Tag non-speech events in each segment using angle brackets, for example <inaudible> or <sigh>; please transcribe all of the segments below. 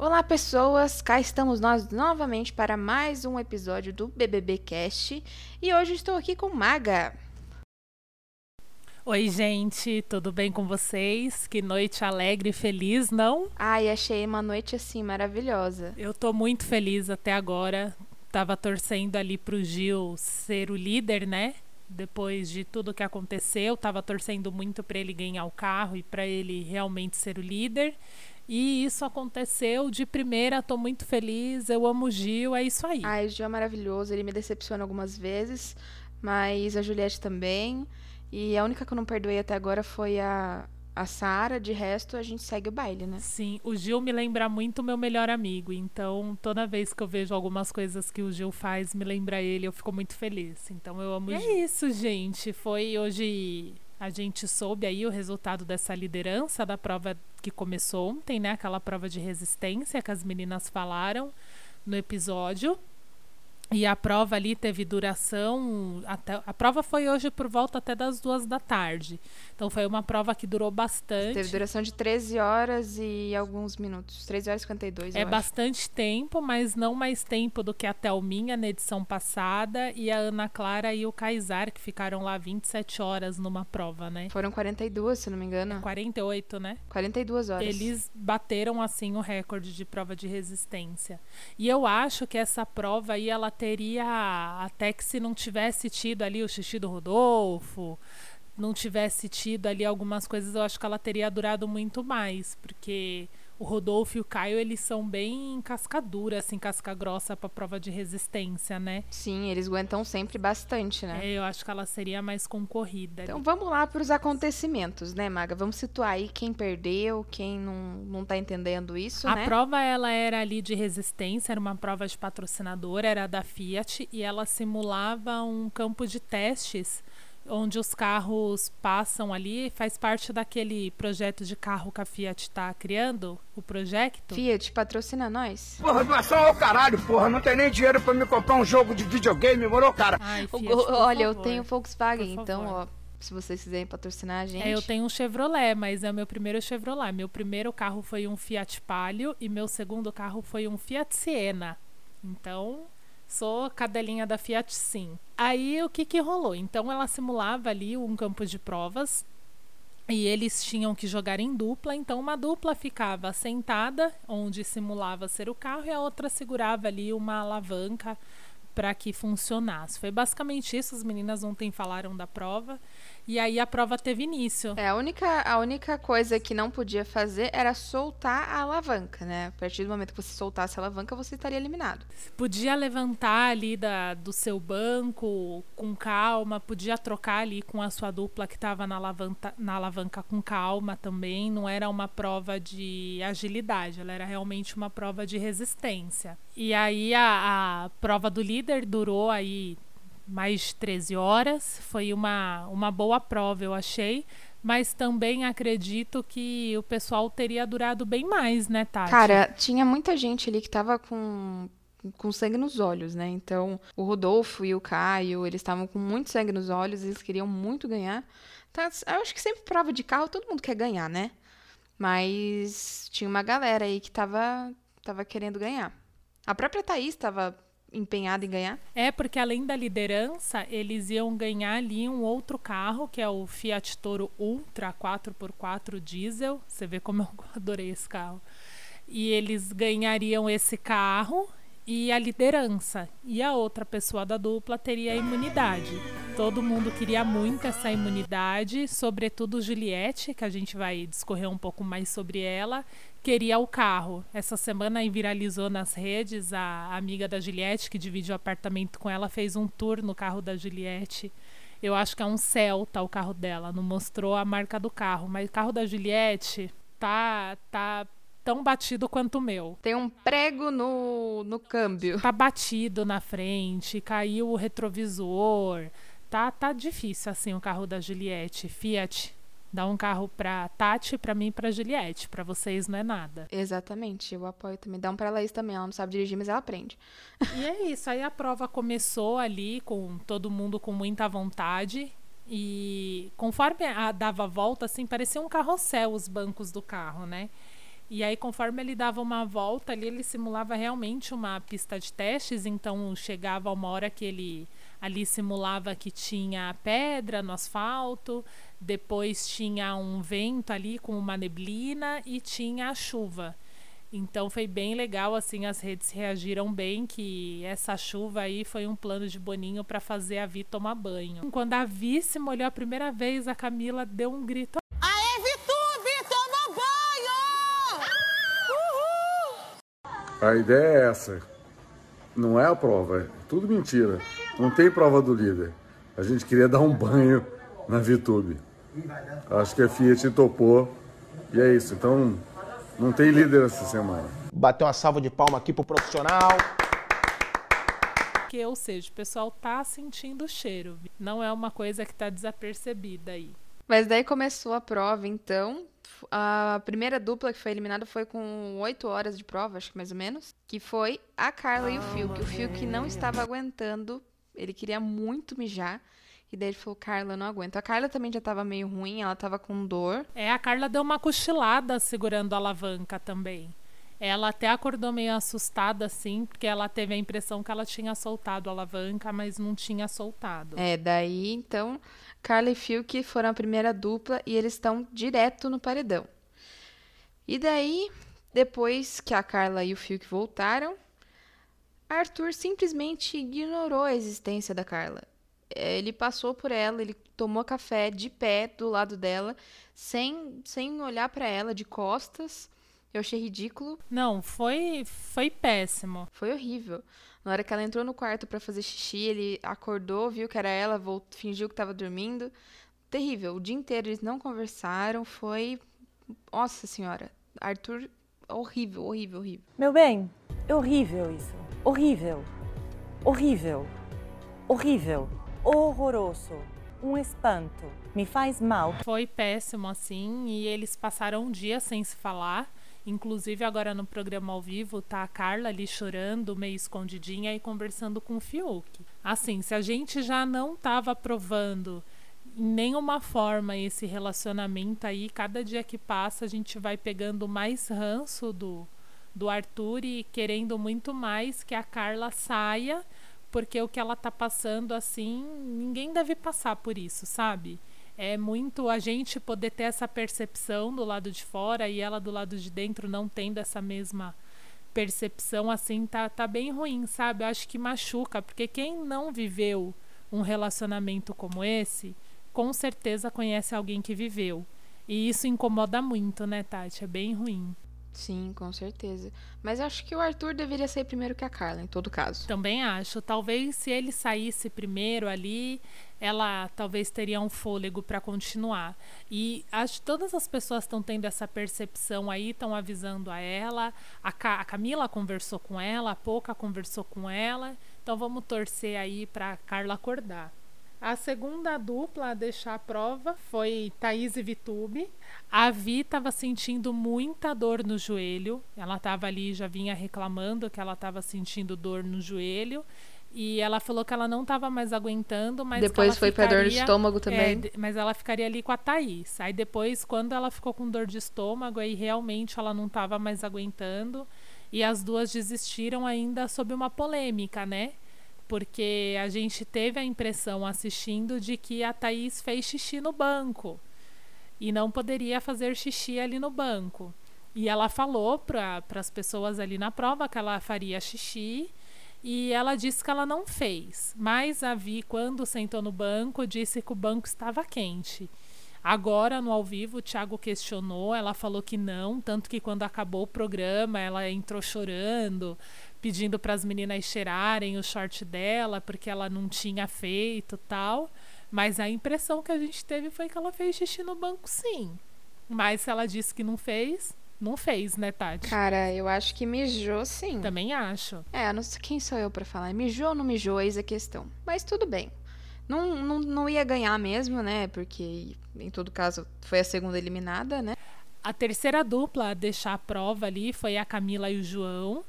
Olá, pessoas! Cá estamos nós novamente para mais um episódio do BBB Cast e hoje estou aqui com Maga. Oi, gente, tudo bem com vocês? Que noite alegre e feliz, não? Ai, achei uma noite assim maravilhosa. Eu tô muito feliz até agora. Tava torcendo ali pro Gil ser o líder, né? Depois de tudo que aconteceu, tava torcendo muito para ele ganhar o carro e para ele realmente ser o líder. E isso aconteceu de primeira, tô muito feliz, eu amo o Gil, é isso aí. Ai, o Gil é maravilhoso, ele me decepciona algumas vezes, mas a Juliette também. E a única que eu não perdoei até agora foi a, a Sara, de resto a gente segue o baile, né? Sim, o Gil me lembra muito meu melhor amigo, então toda vez que eu vejo algumas coisas que o Gil faz, me lembra ele, eu fico muito feliz. Então eu amo e o Gil. É isso, gente, foi hoje a gente soube aí o resultado dessa liderança da prova que começou ontem, né? Aquela prova de resistência que as meninas falaram no episódio. E a prova ali teve duração até a prova foi hoje por volta até das duas da tarde. Então foi uma prova que durou bastante. Teve duração de 13 horas e alguns minutos. 13 horas e 52, É bastante acho. tempo, mas não mais tempo do que a Thelminha na edição passada e a Ana Clara e o Kaysar, que ficaram lá 27 horas numa prova, né? Foram 42, se não me engano. É 48, né? 42 horas. Eles bateram assim o recorde de prova de resistência. E eu acho que essa prova aí ela teria até que se não tivesse tido ali o xixi do Rodolfo, não tivesse tido ali algumas coisas, eu acho que ela teria durado muito mais, porque o Rodolfo e o Caio, eles são bem cascadura, assim, casca grossa pra prova de resistência, né? Sim, eles aguentam sempre bastante, né? É, eu acho que ela seria mais concorrida. Então ali. vamos lá para os acontecimentos, né, Maga? Vamos situar aí quem perdeu, quem não, não tá entendendo isso, A né? prova, ela era ali de resistência, era uma prova de patrocinador, era da Fiat, e ela simulava um campo de testes onde os carros passam ali, faz parte daquele projeto de carro que a Fiat está criando, o projeto. Fiat, patrocina nós. Porra, doação ao caralho, porra. Não tem nem dinheiro pra me comprar um jogo de videogame, morou, cara? Ai, Fiat, o, olha, favor. eu tenho Volkswagen, então, ó, se vocês quiserem patrocinar a gente. É, eu tenho um Chevrolet, mas é o meu primeiro Chevrolet. Meu primeiro carro foi um Fiat Palio e meu segundo carro foi um Fiat Siena. Então, Sou cadelinha da Fiat sim. Aí o que que rolou? Então ela simulava ali um campo de provas e eles tinham que jogar em dupla, então uma dupla ficava sentada onde simulava ser o carro e a outra segurava ali uma alavanca para que funcionasse. Foi basicamente isso, as meninas ontem falaram da prova. E aí a prova teve início. É, a única, a única coisa que não podia fazer era soltar a alavanca, né? A partir do momento que você soltasse a alavanca, você estaria eliminado. Podia levantar ali da, do seu banco com calma, podia trocar ali com a sua dupla que estava na alavanca, na alavanca com calma também. Não era uma prova de agilidade, ela era realmente uma prova de resistência. E aí a, a prova do líder durou aí mais de 13 horas. Foi uma, uma boa prova, eu achei. Mas também acredito que o pessoal teria durado bem mais, né, Tati? Cara, tinha muita gente ali que tava com, com sangue nos olhos, né? Então, o Rodolfo e o Caio, eles estavam com muito sangue nos olhos, eles queriam muito ganhar. Então, eu acho que sempre prova de carro todo mundo quer ganhar, né? Mas tinha uma galera aí que tava, tava querendo ganhar. A própria Thaís tava empenhada em ganhar? É, porque além da liderança, eles iam ganhar ali um outro carro, que é o Fiat Toro Ultra 4x4 diesel. Você vê como eu <laughs> adorei esse carro. E eles ganhariam esse carro e a liderança. E a outra pessoa da dupla teria a imunidade. Todo mundo queria muito essa imunidade, sobretudo Juliette, que a gente vai discorrer um pouco mais sobre ela, queria o carro. Essa semana viralizou nas redes a amiga da Juliette, que divide o apartamento com ela, fez um tour no carro da Juliette. Eu acho que é um Celta o carro dela, não mostrou a marca do carro, mas o carro da Juliette tá tá tão batido quanto o meu. Tem um prego no, no câmbio. Tá batido na frente, caiu o retrovisor. Tá, tá difícil assim o carro da Juliette. Fiat dá um carro pra Tati, pra mim e pra Juliette. Pra vocês não é nada. Exatamente, eu apoio também. Dá um pra Laís também, ela não sabe dirigir, mas ela aprende. E é isso, aí a prova começou ali com todo mundo com muita vontade. E conforme a, dava a volta, assim, parecia um carrossel os bancos do carro, né? E aí, conforme ele dava uma volta ali, ele simulava realmente uma pista de testes. Então, chegava uma hora que ele ali simulava que tinha pedra no asfalto, depois tinha um vento ali com uma neblina e tinha a chuva. Então foi bem legal, assim, as redes reagiram bem que essa chuva aí foi um plano de Boninho para fazer a Vi tomar banho. Quando a Vi se molhou a primeira vez, a Camila deu um grito. Aê, Vitube, toma banho! A ideia é essa. Não é a prova, é tudo mentira. Não tem prova do líder. A gente queria dar um banho na VTube. Acho que a Fiat topou. E é isso. Então, não tem líder essa semana. Bateu uma salva de palma aqui pro profissional. Que, ou seja, o pessoal tá sentindo o cheiro. Não é uma coisa que tá desapercebida aí. Mas daí começou a prova, então. A primeira dupla que foi eliminada foi com 8 horas de prova, acho que mais ou menos. Que foi a Carla e o Phil. Que o Phil que não estava aguentando. Ele queria muito mijar. E daí ele falou, Carla, eu não aguento. A Carla também já tava meio ruim, ela tava com dor. É, a Carla deu uma cochilada segurando a alavanca também. Ela até acordou meio assustada, assim, porque ela teve a impressão que ela tinha soltado a alavanca, mas não tinha soltado. É, daí, então, Carla e que foram a primeira dupla e eles estão direto no paredão. E daí, depois que a Carla e o que voltaram, Arthur simplesmente ignorou a existência da Carla. É, ele passou por ela, ele tomou café de pé do lado dela, sem, sem olhar para ela, de costas. Eu achei ridículo. Não, foi foi péssimo. Foi horrível. Na hora que ela entrou no quarto para fazer xixi, ele acordou, viu que era ela, voltou, fingiu que estava dormindo. Terrível. O dia inteiro eles não conversaram. Foi. Nossa senhora. Arthur, horrível, horrível, horrível. Meu bem, é horrível isso. Horrível. Horrível. Horrível horroroso, um espanto, me faz mal. Foi péssimo assim e eles passaram um dia sem se falar. Inclusive agora no programa ao vivo tá a Carla ali chorando, meio escondidinha e conversando com o Fiuk. Assim, se a gente já não tava aprovando em nenhuma forma esse relacionamento aí, cada dia que passa a gente vai pegando mais ranço do do Arthur e querendo muito mais que a Carla saia porque o que ela tá passando assim, ninguém deve passar por isso, sabe? É muito a gente poder ter essa percepção do lado de fora e ela do lado de dentro não tendo essa mesma percepção assim, tá, tá bem ruim, sabe? Eu acho que machuca, porque quem não viveu um relacionamento como esse, com certeza conhece alguém que viveu. E isso incomoda muito, né, Tati? É bem ruim. Sim, com certeza. Mas acho que o Arthur deveria sair primeiro que a Carla, em todo caso. Também acho. Talvez se ele saísse primeiro ali, ela talvez teria um fôlego para continuar. E acho que todas as pessoas estão tendo essa percepção aí, estão avisando a ela. A, Ca a Camila conversou com ela, a Pouca conversou com ela. Então vamos torcer aí para Carla acordar. A segunda dupla a deixar a prova foi Thaís e Vitube. A Vi estava sentindo muita dor no joelho. Ela estava ali, já vinha reclamando que ela estava sentindo dor no joelho. E ela falou que ela não estava mais aguentando, mas depois foi para dor de estômago também. É, mas ela ficaria ali com a Thaís. Aí depois, quando ela ficou com dor de estômago, aí realmente ela não estava mais aguentando. E as duas desistiram ainda sob uma polêmica, né? Porque a gente teve a impressão assistindo de que a Thaís fez xixi no banco e não poderia fazer xixi ali no banco. E ela falou para as pessoas ali na prova que ela faria xixi e ela disse que ela não fez. Mas a Vi, quando sentou no banco, disse que o banco estava quente. Agora, no ao vivo, o Thiago questionou, ela falou que não, tanto que quando acabou o programa, ela entrou chorando, pedindo para as meninas cheirarem o short dela, porque ela não tinha feito tal. Mas a impressão que a gente teve foi que ela fez xixi no banco, sim. Mas se ela disse que não fez, não fez, né, Tati? Cara, eu acho que mijou sim. Também acho. É, não sei quem sou eu para falar. Mijou ou não mijou, eis a questão. Mas tudo bem. Não, não, não ia ganhar mesmo, né? Porque, em todo caso, foi a segunda eliminada, né? A terceira dupla a deixar a prova ali foi a Camila e o João.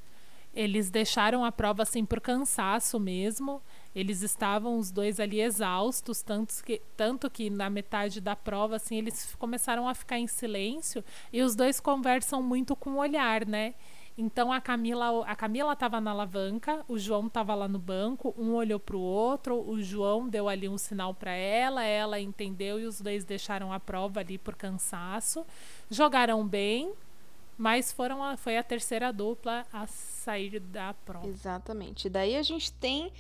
Eles deixaram a prova assim por cansaço mesmo. Eles estavam os dois ali exaustos, tanto que, tanto que na metade da prova assim eles começaram a ficar em silêncio e os dois conversam muito com o olhar, né? Então a Camila, a Camila estava na alavanca, o João estava lá no banco, um olhou para o outro, o João deu ali um sinal para ela, ela entendeu e os dois deixaram a prova ali por cansaço. Jogaram bem, mas foram a, foi a terceira dupla a sair da prova. Exatamente. Daí a gente tem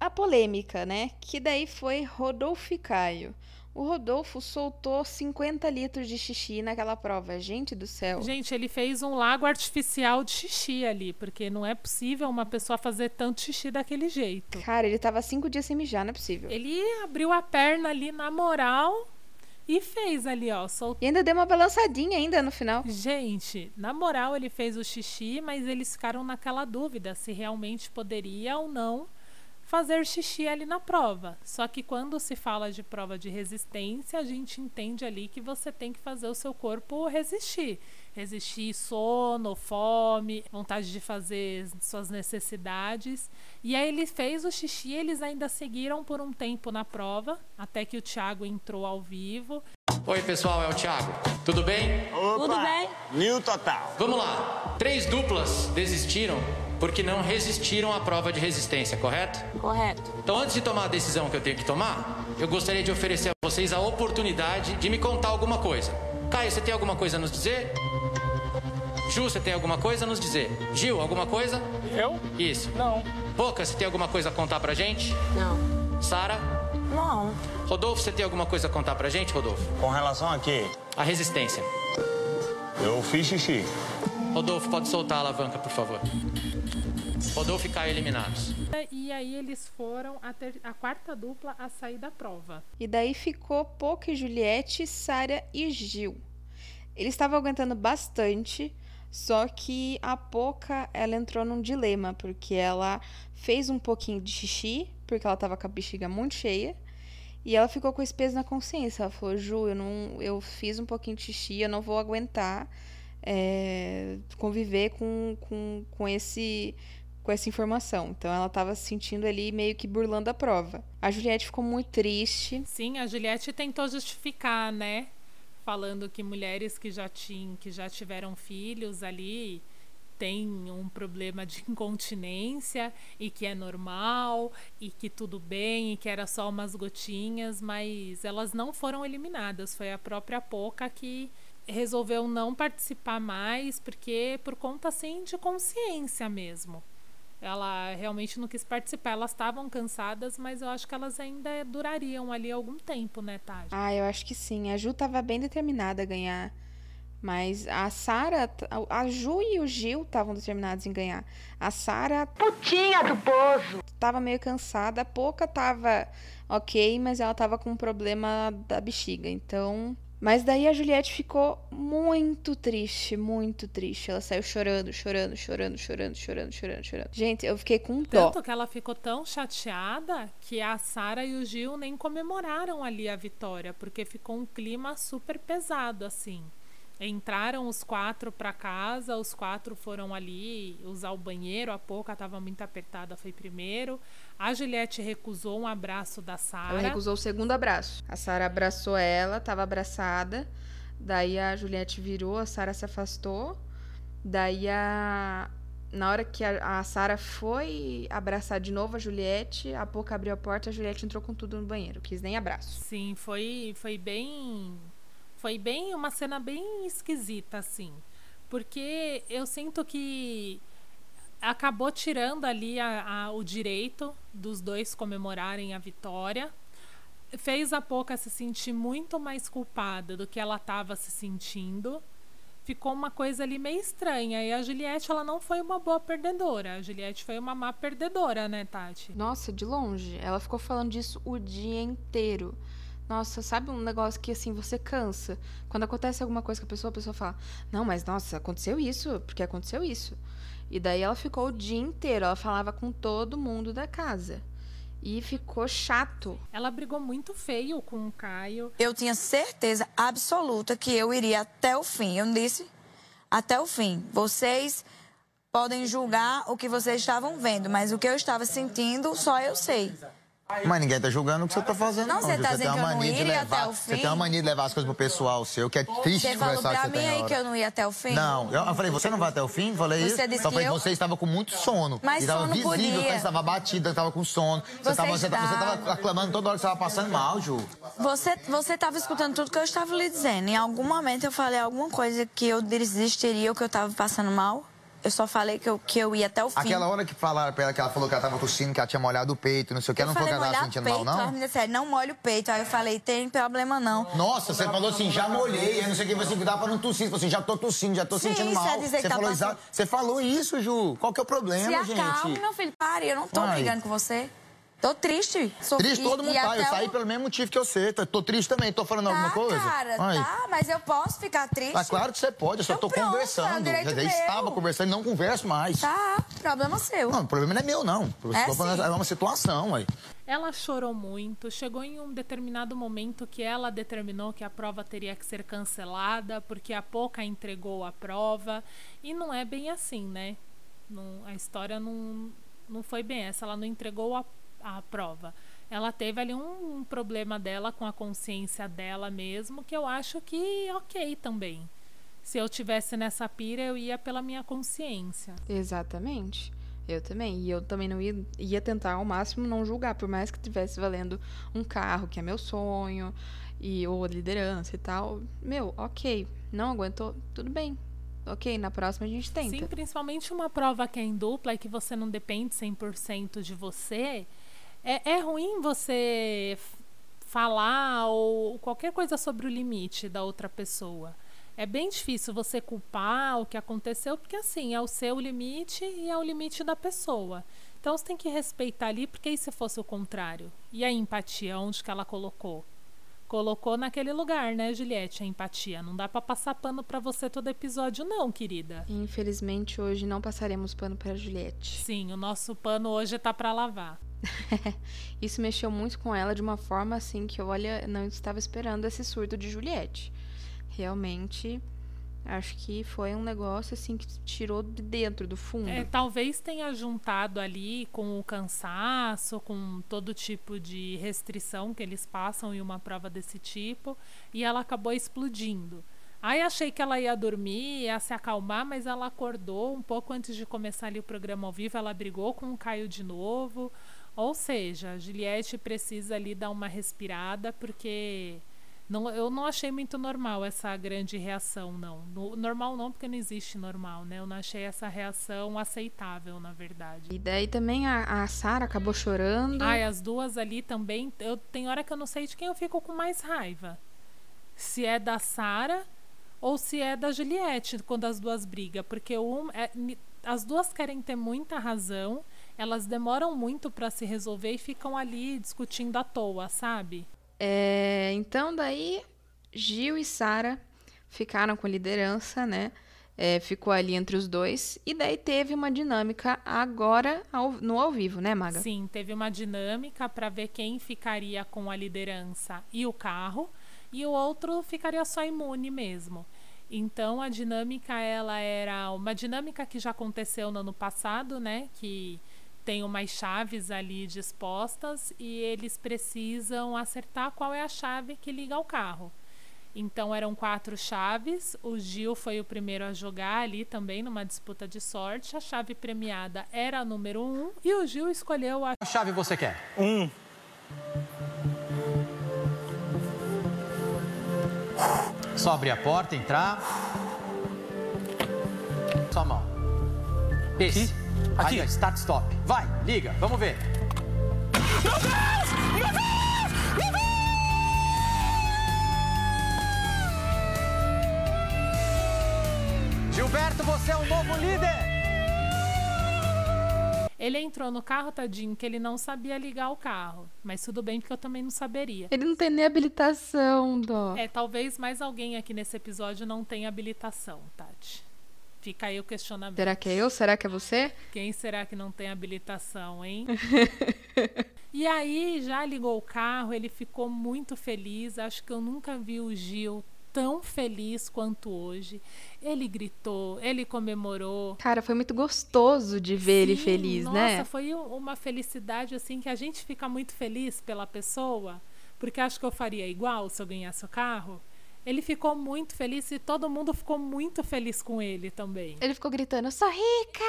a polêmica, né? Que daí foi Rodolfo e Caio. O Rodolfo soltou 50 litros de xixi naquela prova. Gente do céu. Gente, ele fez um lago artificial de xixi ali, porque não é possível uma pessoa fazer tanto xixi daquele jeito. Cara, ele tava cinco dias sem mijar, não é possível. Ele abriu a perna ali na moral e fez ali, ó. Soltou. E ainda deu uma balançadinha ainda no final. Gente, na moral ele fez o xixi, mas eles ficaram naquela dúvida se realmente poderia ou não fazer xixi ali na prova. Só que quando se fala de prova de resistência, a gente entende ali que você tem que fazer o seu corpo resistir. Resistir sono, fome, vontade de fazer suas necessidades. E aí ele fez o xixi, eles ainda seguiram por um tempo na prova, até que o Thiago entrou ao vivo. Oi, pessoal, é o Thiago. Tudo bem? Opa. Tudo bem? New Total. Vamos lá. Três duplas desistiram porque não resistiram à prova de resistência, correto? Correto. Então, antes de tomar a decisão que eu tenho que tomar, eu gostaria de oferecer a vocês a oportunidade de me contar alguma coisa. Caio, você tem alguma coisa a nos dizer? Ju, você tem alguma coisa a nos dizer? Gil, alguma coisa? Eu? Isso. Não. Boca, você tem alguma coisa a contar pra gente? Não. Sara? Não. Rodolfo, você tem alguma coisa a contar pra gente, Rodolfo? Com relação a quê? A resistência. Eu fiz xixi. Rodolfo, pode soltar a alavanca, por favor. Rodolfo e Caio eliminados. E aí eles foram a, ter, a quarta dupla a sair da prova. E daí ficou Poca e Juliette, Sara e Gil. Eles estavam aguentando bastante, só que a Poca, ela entrou num dilema, porque ela fez um pouquinho de xixi, porque ela tava com a bexiga muito cheia, e ela ficou com esse peso na consciência. Ela falou, Ju, eu, não, eu fiz um pouquinho de xixi, eu não vou aguentar é, conviver com, com, com esse com essa informação. Então ela estava se sentindo ali meio que burlando a prova. A Juliette ficou muito triste. Sim, a Juliette tentou justificar, né? Falando que mulheres que já tinham, que já tiveram filhos ali têm um problema de <laughs> incontinência e que é normal e que tudo bem e que era só umas gotinhas, mas elas não foram eliminadas. Foi a própria Poca que resolveu não participar mais porque por conta assim de consciência mesmo ela realmente não quis participar. Elas estavam cansadas, mas eu acho que elas ainda durariam ali algum tempo, né, Tati? Ah, eu acho que sim. A Ju tava bem determinada a ganhar. Mas a Sara, a Ju e o Gil estavam determinados em ganhar. A Sara, putinha do poço, tava meio cansada. A Pouca tava ok, mas ela tava com um problema da bexiga. Então, mas daí a Juliette ficou muito triste, muito triste. Ela saiu chorando, chorando, chorando, chorando, chorando, chorando, chorando. Gente, eu fiquei com dó. Tanto que ela ficou tão chateada que a Sara e o Gil nem comemoraram ali a vitória, porque ficou um clima super pesado assim. Entraram os quatro para casa, os quatro foram ali usar o banheiro, a pouca estava muito apertada, foi primeiro. A Juliette recusou um abraço da Sara. Ela recusou o segundo abraço. A Sara abraçou ela, estava abraçada. Daí a Juliette virou, a Sara se afastou. Daí a na hora que a, a Sara foi abraçar de novo a Juliette, a pouco abriu a porta, a Juliette entrou com tudo no banheiro, quis nem abraço. Sim, foi foi bem foi bem uma cena bem esquisita, assim. Porque eu sinto que acabou tirando ali a, a, o direito dos dois comemorarem a vitória. Fez a Poca se sentir muito mais culpada do que ela estava se sentindo. Ficou uma coisa ali meio estranha. E a Juliette, ela não foi uma boa perdedora. A Juliette foi uma má perdedora, né, Tati? Nossa, de longe. Ela ficou falando disso o dia inteiro. Nossa, sabe um negócio que assim você cansa? Quando acontece alguma coisa com a pessoa, a pessoa fala: Não, mas nossa, aconteceu isso, porque aconteceu isso. E daí ela ficou o dia inteiro, ela falava com todo mundo da casa. E ficou chato. Ela brigou muito feio com o Caio. Eu tinha certeza absoluta que eu iria até o fim. Eu disse até o fim. Vocês podem julgar o que vocês estavam vendo, mas o que eu estava sentindo só eu sei. Mas ninguém tá julgando o que você tá fazendo. Não, você tá você dizendo que eu não iria levar, até o Você fim? tem uma mania de levar as coisas pro pessoal seu, que é triste Você falou conversar pra que você mim aí que eu não ia até o fim? Não, eu, eu falei, você não vai até o fim? Falei Você isso. disse Só que falei, eu- você estava com muito sono. Mas e sono visível podia. você estava batida, estava com sono. Você, Você tava, você, tava, você estava. tava aclamando toda hora que você estava passando mal, Ju. Você, você tava escutando tudo que eu estava lhe dizendo. Em algum momento eu falei alguma coisa que eu desistiria ou que eu tava passando mal? Eu só falei que eu, que eu ia até o fim. Aquela hora que falaram pra ela que ela falou que ela tava tossindo, que ela tinha molhado o peito, não sei o que, ela eu não falou que ela tava sentindo peito, mal, não? disseram, não molha o peito. Aí eu falei, tem problema não. Nossa, você falou assim, já molhei, aí não sei o que, você dá pra não tossir. Você falou assim, já tô tossindo, já tô Sim, sentindo é mal. que você, tá falou passando- você falou isso, Ju. Qual que é o problema, Se gente? acalme, meu filho. Pare, eu não tô Ai. brigando com você. Tô triste. Sou- Triste e- todo mundo e tá. Eu saí o- pelo mesmo motivo que eu sei. Tô, tô triste também. Tô falando alguma Tá, coisa? cara, Ai. tá, mas eu posso ficar triste? Mas claro que você pode, eu só Então tô pronto, conversando. é meu. estava conversando e não converso mais. Tá, problema seu. Não, o problema não é meu, não. É Tô falando- sim. é uma situação, aí. Ela chorou muito. Chegou em um determinado momento que ela determinou que a prova teria que ser cancelada porque a Poca entregou a prova. E não é bem assim, né? Não- a história não, não foi bem essa. Ela não entregou a, a prova. Ela teve ali um, um problema dela com a consciência dela mesmo, que eu acho que ok também. Se eu tivesse nessa pira, eu ia pela minha consciência. Exatamente. Eu também. E eu também não ia, ia tentar ao máximo não julgar, por mais que tivesse valendo um carro, que é meu sonho, e ou liderança e tal. Meu, ok. Não aguentou, tudo bem. Ok, na próxima a gente tenta. Sim, principalmente uma prova que é em dupla e que você não depende 100% de você. É, é ruim você falar ou qualquer coisa sobre o limite da outra pessoa. É bem difícil você culpar o que aconteceu, porque assim, é o seu limite e é o limite da pessoa. Então você tem que respeitar ali, porque e se fosse o contrário? E a empatia, onde que ela colocou? Colocou naquele lugar, né, Juliette, a empatia. Não dá pra passar pano pra você todo episódio, não, querida. Infelizmente, hoje não passaremos pano para Juliette. Sim, o nosso pano hoje tá pra lavar. <laughs> Isso mexeu muito com ela de uma forma assim que, olha, não estava esperando esse surto de Juliette. Realmente, acho que foi um negócio assim que tirou de dentro, do fundo. É, talvez tenha juntado ali com o cansaço, com todo tipo de restrição que eles passam em uma prova desse tipo, e ela acabou explodindo. Aí achei que ela ia dormir, ia se acalmar, mas ela acordou um pouco antes de começar ali o programa ao vivo, ela brigou com o Caio de novo. Ou seja, a Juliette precisa ali dar uma respirada, porque não, eu não achei muito normal essa grande reação, não. No- normal não, porque não existe normal, né? Eu não achei essa reação aceitável, na verdade. E daí também a, a Sara acabou chorando. Ai, as duas ali também. Eu, tem hora que eu não sei de quem eu fico com mais raiva. Se é da Sara ou se é da Juliette, quando as duas brigam. Porque um, é, as duas querem ter muita razão, elas demoram muito pra se resolver e ficam ali discutindo à toa, sabe? É, então daí Gil e Sara ficaram com liderança, né? É, ficou ali entre os dois. E daí teve uma dinâmica agora ao- no ao vivo, né, Maga? Sim, teve uma dinâmica para ver quem ficaria com a liderança e o carro, e o outro ficaria só imune mesmo. Então a dinâmica ela era uma dinâmica que já aconteceu no ano passado, né? Que tem umas chaves ali dispostas e eles precisam acertar qual é a chave que liga ao carro. Então eram quatro chaves. O Gil foi o primeiro a jogar ali também numa disputa de sorte. A chave premiada era a número um e o Gil escolheu a Qual chave você quer? Um. Só abrir a porta, entrar. Sua mão. Esse. Aqui. Aí, start, stop. Vai, liga, vamos ver. Meu Deus! Meu Deus! Meu Deus! Gilberto, você é o novo líder! Ele entrou no carro, tadinho, que ele não sabia ligar o carro. Mas tudo bem, porque eu também não saberia. Ele não tem nem habilitação, dó. É, talvez mais alguém aqui nesse episódio não tenha habilitação, Tati. Fica aí o questionamento. Será que é eu? Será que é você? Quem será que não tem habilitação, hein? <laughs> e aí, já ligou o carro, ele ficou muito feliz. Acho que eu nunca vi o Gil tão feliz quanto hoje. Ele gritou, ele comemorou. Cara, foi muito gostoso de ver Sim, ele feliz, nossa, né? Nossa, foi uma felicidade assim que a gente fica muito feliz pela pessoa, porque acho que eu faria igual se eu ganhasse o carro. Ele ficou muito feliz e todo mundo ficou muito feliz com ele também. Ele ficou gritando: "Eu sou rica!"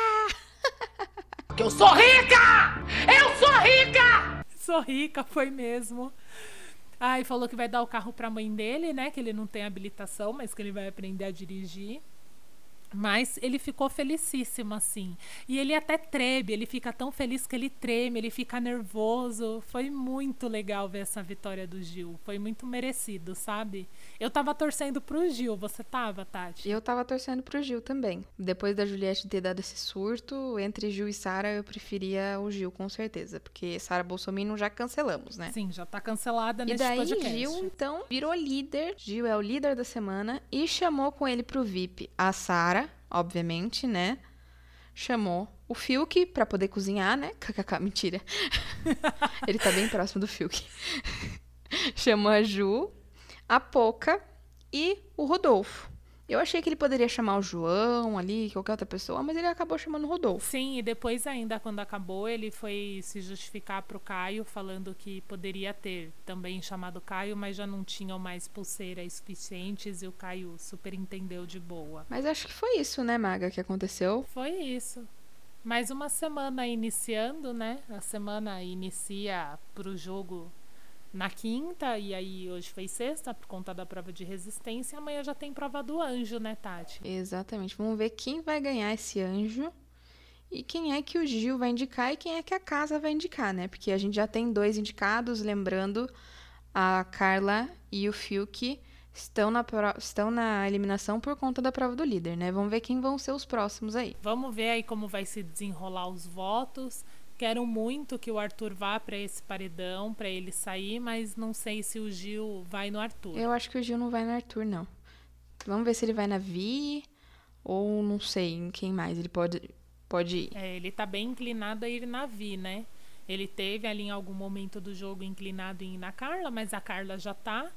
<laughs> Que eu sou rica! Eu sou rica! Sou rica, foi mesmo. Ah, e falou que vai dar o carro para a mãe dele, né? Que ele não tem habilitação, mas que ele vai aprender a dirigir. Mas ele ficou felicíssimo, assim. E ele até treme, ele fica tão feliz que ele treme, ele fica nervoso. Foi muito legal ver essa vitória do Gil. Foi muito merecido, sabe? Eu tava torcendo pro Gil, você tava, Tati? Eu tava torcendo pro Gil também. Depois da Juliette ter dado esse surto, entre Gil e Sara, eu preferia o Gil, com certeza. Porque Sara Bolsonaro já cancelamos, né? Sim, já tá cancelada e nesse daí, podcast. Gil, então, virou líder. Gil é o líder da semana e chamou com ele pro VIP a Sara obviamente, né? Chamou o Fiuk pra poder cozinhar, né? <laughs> KKK, mentira. <laughs> Ele tá bem próximo do Fiuk. <laughs> Chamou a Ju, a Poca e o Rodolfo. Eu achei que ele poderia chamar o João ali, qualquer outra pessoa, mas ele acabou chamando o Rodolfo. Sim, e depois ainda, quando acabou, ele foi se justificar pro Caio, falando que poderia ter também chamado o Caio, mas já não tinham mais pulseiras suficientes e o Caio super entendeu de boa. Mas acho que foi isso, né, Maga, que aconteceu? Foi isso. Mais uma semana iniciando, né? A semana inicia pro jogo na quinta, e aí hoje foi sexta, por conta da prova de resistência. Amanhã já tem prova do anjo, né, Tati? Exatamente. Vamos ver quem vai ganhar esse anjo e quem é que o Gil vai indicar e quem é que a casa vai indicar, né? Porque a gente já tem dois indicados, lembrando, a Carla e o Fiuk estão na, estão na eliminação por conta da prova do líder, né? Vamos ver quem vão ser os próximos aí. Vamos ver aí como vai se desenrolar os votos. Quero muito que o Arthur vá para esse paredão, para ele sair, mas não sei se o Gil vai no Arthur. Eu acho que o Gil não vai no Arthur, não. Vamos ver se ele vai na Vi ou não sei em quem mais ele pode, pode ir. É, ele tá bem inclinado a ir na Vi, né? Ele teve ali em algum momento do jogo inclinado em ir na Carla, mas a Carla já tá.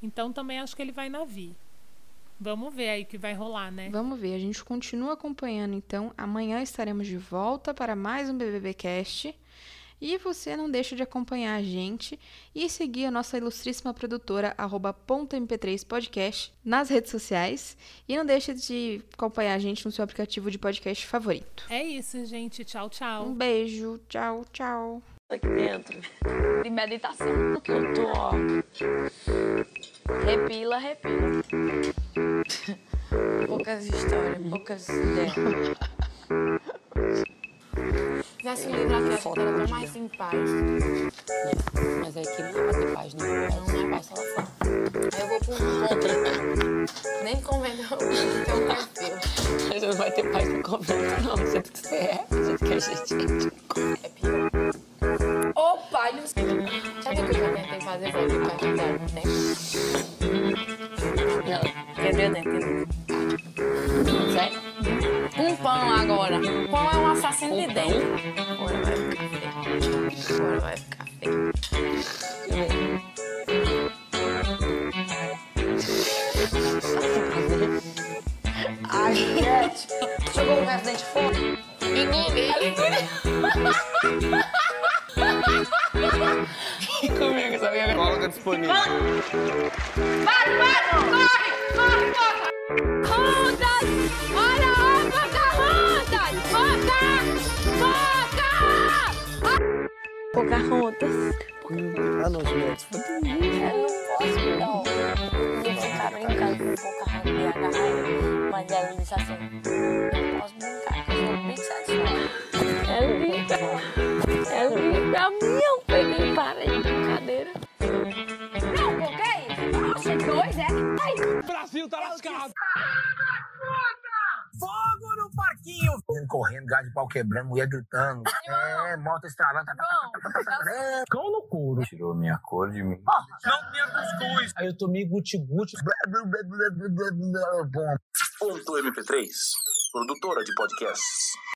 Então também acho que ele vai na Vi. Vamos ver aí o que vai rolar, né? Vamos ver. A gente continua acompanhando, então. Amanhã estaremos de volta para mais um BBB Cast. E você não deixa de acompanhar a gente e seguir a nossa ilustríssima produtora, .mp3podcast, nas redes sociais. E não deixa de acompanhar a gente no seu aplicativo de podcast favorito. É isso, gente. Tchau, tchau. Um beijo. Tchau, tchau. Aqui dentro. De meditação. Eu tô, ó. Repila, repila. Poucas histórias, poucas ideias. Tivesse um livro aqui, acho que era tão mais em paz. Mas aí que não é pra ter paz, não. Não é paz só lá. Aí eu vou pro convento. Nem convento eu <laughs> tem um perfil. Mas não vai ter paz no convento, não. Do jeito que você é, do jeito que a gente é. É pior. Ô pai do céu. Sabe o que eu já tentei fazer? Vou ficar aqui dentro, né? Pocahontas. Ah, não, Juliette. Eu não posso, não. Eu ficar brincando com Pocahontas e agarrar ele. Mas ela disse assim: Não posso brincar, que eu sou bem satisfeita. Elvis. Elvis, pra mim eu peguei para de brincadeira. Não, o que é isso? Você dois, é? Ai. Brasil tá lascado. Menino correndo, gás de pau quebrando, mulher gritando. É, moto estralando. Cão no couro. Tirou minha cor de mim. Não tinha cuscuz. Aí eu tomei guti-guti. Ponto MP3, produtora de podcasts.